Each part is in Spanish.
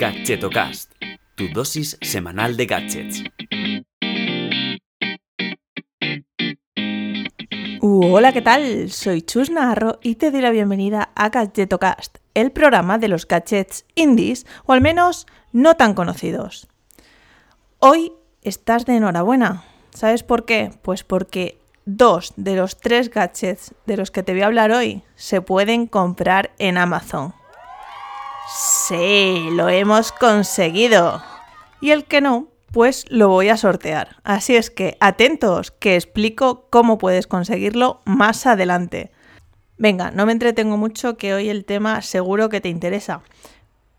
Gadgetocast, tu dosis semanal de gadgets. hola, ¿qué tal? Soy Chus Narro y te doy la bienvenida a Gadgetocast, el programa de los gadgets indies, o al menos no tan conocidos. Hoy estás de enhorabuena. ¿Sabes por qué? Pues porque dos de los tres gadgets de los que te voy a hablar hoy se pueden comprar en Amazon. Sí, lo hemos conseguido. Y el que no, pues lo voy a sortear. Así es que atentos, que explico cómo puedes conseguirlo más adelante. Venga, no me entretengo mucho que hoy el tema seguro que te interesa.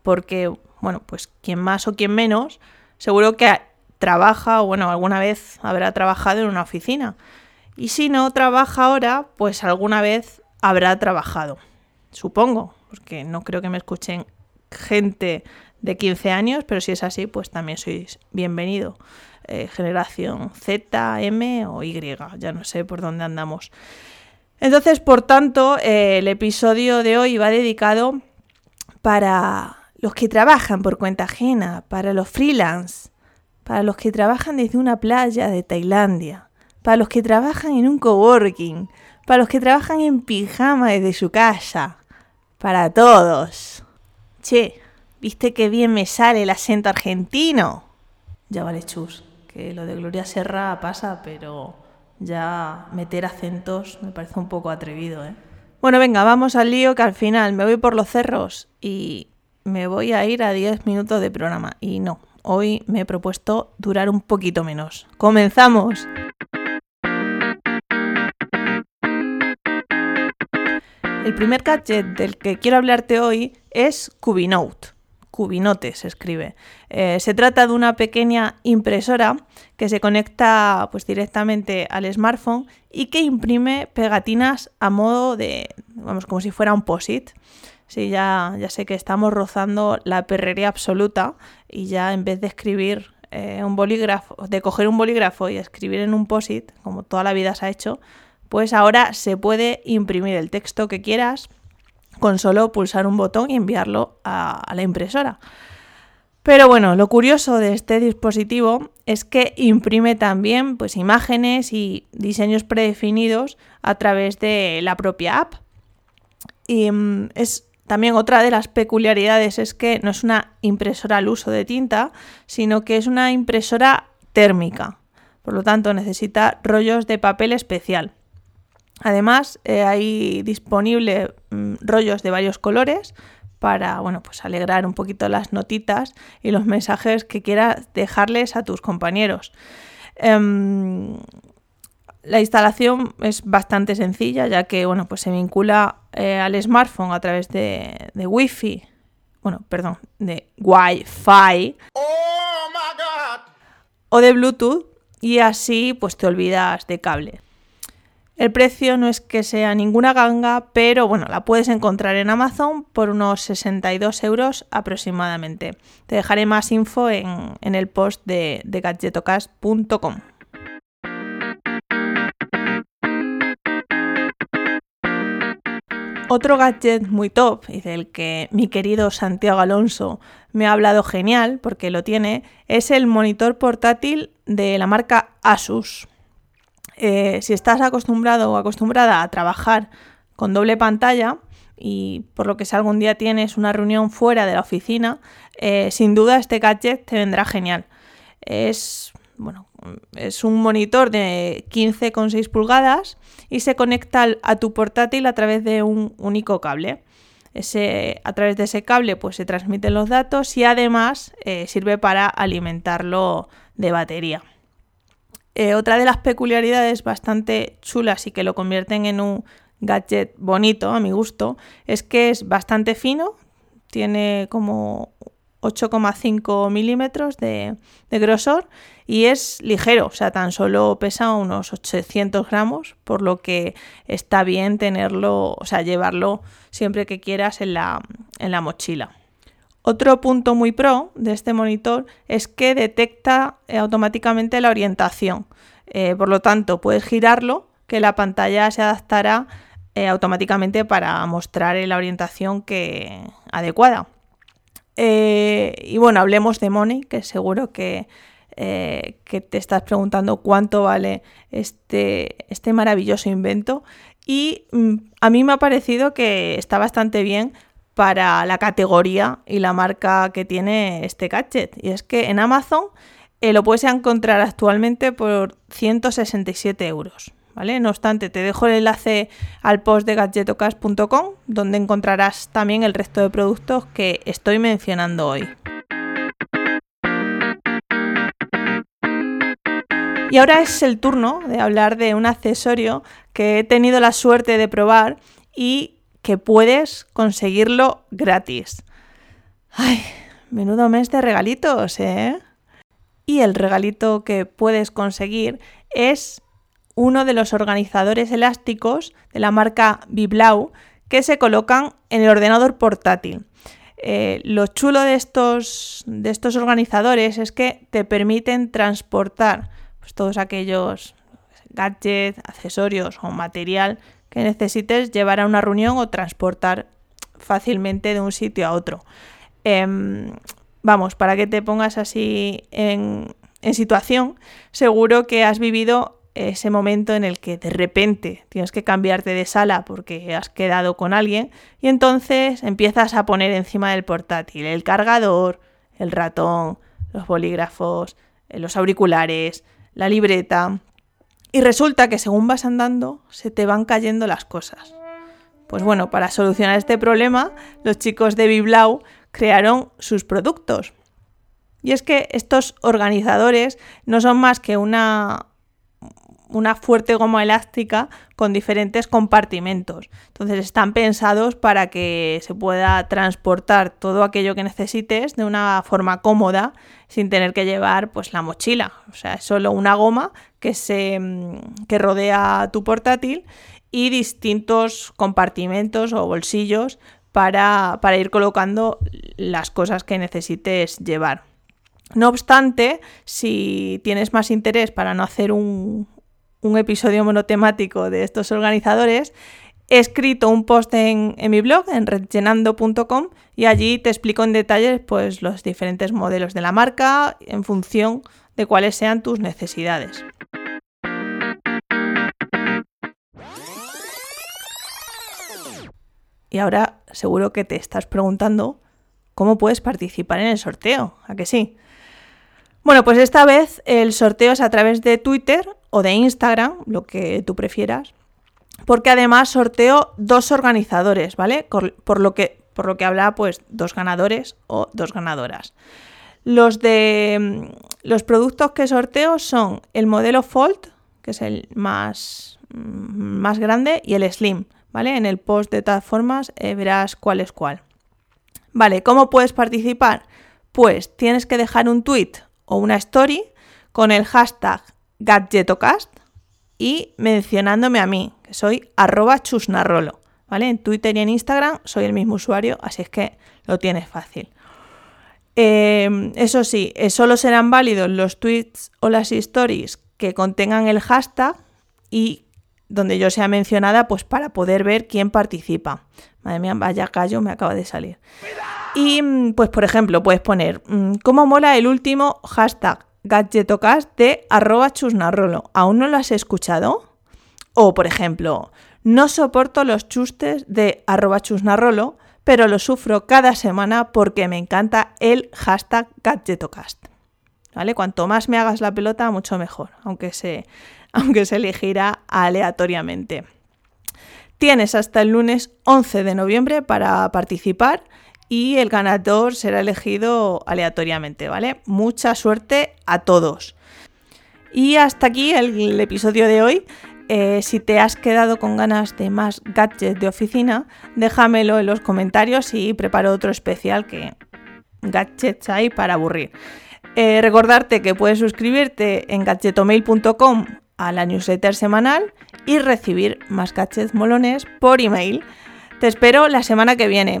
Porque, bueno, pues quien más o quien menos, seguro que trabaja o bueno, alguna vez habrá trabajado en una oficina. Y si no trabaja ahora, pues alguna vez habrá trabajado. Supongo, porque no creo que me escuchen gente de 15 años, pero si es así, pues también sois bienvenido. Eh, generación Z, M o Y, ya no sé por dónde andamos. Entonces, por tanto, eh, el episodio de hoy va dedicado para los que trabajan por cuenta ajena, para los freelance, para los que trabajan desde una playa de Tailandia, para los que trabajan en un coworking, para los que trabajan en pijama desde su casa, para todos. Che, ¿viste qué bien me sale el acento argentino? Ya vale, chus, que lo de Gloria Serra pasa, pero ya meter acentos me parece un poco atrevido, ¿eh? Bueno, venga, vamos al lío que al final me voy por los cerros y me voy a ir a 10 minutos de programa. Y no, hoy me he propuesto durar un poquito menos. ¡Comenzamos! El primer gadget del que quiero hablarte hoy es Cubinote. Cubinote se escribe. Eh, se trata de una pequeña impresora que se conecta pues, directamente al smartphone y que imprime pegatinas a modo de, vamos, como si fuera un POSIT. Sí, ya, ya sé que estamos rozando la perrería absoluta y ya en vez de escribir eh, un bolígrafo, de coger un bolígrafo y escribir en un POSIT, como toda la vida se ha hecho, pues ahora se puede imprimir el texto que quieras con solo pulsar un botón y enviarlo a, la impresora. Pero bueno, lo curioso de este dispositivo es que imprime también pues, imágenes y diseños predefinidos a través de la propia app. Y mm, es también otra de las peculiaridades es que no es una impresora al uso de tinta, sino que es una impresora térmica. Por lo tanto, necesita rollos de papel especial. Además, eh, hay disponible mm, rollos de varios colores para bueno, pues alegrar un poquito las notitas y los mensajes que quieras dejarles a tus compañeros. Em, la instalación es bastante sencilla, ya que bueno, pues se vincula eh, al smartphone a través de, de Wi-Fi. Bueno, perdón, de Wi-Fi. Oh o de Bluetooth. Y así pues te olvidas de cable. El precio no es que sea ninguna ganga, pero bueno, la puedes encontrar en Amazon por unos 62 euros aproximadamente. Te dejaré más info en, el post de, de gadgetocast.com. Otro gadget muy top y del que mi querido Santiago Alonso me ha hablado genial porque lo tiene es el monitor portátil de la marca Asus. Eh, si estás acostumbrado o acostumbrada a trabajar con doble pantalla y por lo que si algún día tienes una reunión fuera de la oficina, eh, sin duda este gadget te vendrá genial. Es, bueno, es un monitor de 15,6 pulgadas y se conecta a tu portátil a través de un único cable. Ese, a través de ese cable pues, se transmiten los datos y además eh, sirve para alimentarlo de batería. Eh, otra de las peculiaridades bastante chulas y que lo convierten en un gadget bonito a mi gusto es que es bastante fino, tiene como 8,5 milímetros de, grosor y es ligero, o sea, tan solo pesa unos 800 gramos, por lo que está bien tenerlo, o sea, llevarlo siempre que quieras en la mochila. Otro punto muy pro de este monitor es que detecta eh, automáticamente la orientación. Eh, por lo tanto, puedes girarlo que la pantalla se adaptará eh, automáticamente para mostrar la orientación que, adecuada. Y bueno, hablemos de Money, que seguro que, que te estás preguntando cuánto vale este, este maravilloso invento. Y mm, a mí me ha parecido que está bastante bien para la categoría y la marca que tiene este gadget. Y es que en Amazon eh, lo puedes encontrar actualmente por 167 euros. ¿Vale? No obstante, te dejo el enlace al post de gadgetocast.com donde encontrarás también el resto de productos que estoy mencionando hoy. Y ahora es el turno de hablar de un accesorio que he tenido la suerte de probar y que puedes conseguirlo gratis. Ay, menudo mes de regalitos, ¿eh? Y el regalito que puedes conseguir es uno de los organizadores elásticos de la marca Biblau que se colocan en el ordenador portátil. Eh, lo chulo de estos, de estos organizadores es que te permiten transportar pues, todos aquellos gadgets, accesorios o material que necesites llevar a una reunión o transportar fácilmente de un sitio a otro. Em, vamos, para que te pongas así en, en situación, seguro que has vivido ese momento en el que de repente tienes que cambiarte de sala porque has quedado con alguien y entonces empiezas a poner encima del portátil el cargador, el ratón, los bolígrafos, los auriculares, la libreta, y resulta que según vas andando se te van cayendo las cosas. Pues bueno, para solucionar este problema, los chicos de Biblau crearon sus productos. Y es que estos organizadores no son más que una, una fuerte goma elástica con diferentes compartimentos. Entonces están pensados para que se pueda transportar todo aquello que necesites de una forma cómoda sin tener que llevar pues la mochila. O sea, es solo una goma que se mm, que rodea tu portátil y distintos compartimentos o bolsillos para, para ir colocando las cosas que necesites llevar. No obstante, si tienes más interés para no hacer un, un episodio monotemático de estos organizadores, he escrito un post en, mi blog, en redllenando.com, y allí te explico en detalle pues, los diferentes modelos de la marca en función de cuáles sean tus necesidades. Y ahora seguro que te estás preguntando cómo puedes participar en el sorteo, ¿a que sí? Bueno, pues esta vez el sorteo es a través de Twitter o de Instagram, lo que tú prefieras, porque además sorteo dos organizadores, ¿vale? Por, lo que, por lo que habla, pues dos ganadores o dos ganadoras. Los de mm, los productos que sorteo son el modelo Fold, que es el más, mm, más grande, y el Slim, ¿vale? En el post de todas formas eh, verás cuál es cuál. Vale, ¿cómo puedes participar? Pues tienes que dejar un tweet o una story con el hashtag gadgetocast y mencionándome a mí, que soy arroba chusnarrolo. ¿Vale? En Twitter y en Instagram soy el mismo usuario, así es que lo tienes fácil. Em, eso sí, eh, solo serán válidos los tweets o las stories que contengan el hashtag y donde yo sea mencionada, pues para poder ver quién participa. Madre mía, vaya callo, me acaba de salir. Y mm, pues, por ejemplo, puedes poner, mm, ¿cómo mola el último hashtag? Gadgetocast de arroba chusnarrolo. ¿Aún no lo has escuchado? O, por ejemplo, no soporto los chustes de arroba chusnarrolo, pero lo sufro cada semana porque me encanta el hashtag gadgetocast. ¿Vale? Cuanto más me hagas la pelota, mucho mejor, aunque se, aunque se aleatoriamente. Tienes hasta el lunes 11 de noviembre para participar y el ganador será elegido aleatoriamente, ¿vale? Mucha suerte a todos. Y hasta aquí el, episodio de hoy. Eh, si te has quedado con ganas de más gadgets de oficina, déjamelo en los comentarios y preparo otro especial que gadgets hay para aburrir. Eh, recordarte que puedes suscribirte en gadgetomail.com a la newsletter semanal y recibir más gadgets molones por email. Te espero la semana que viene.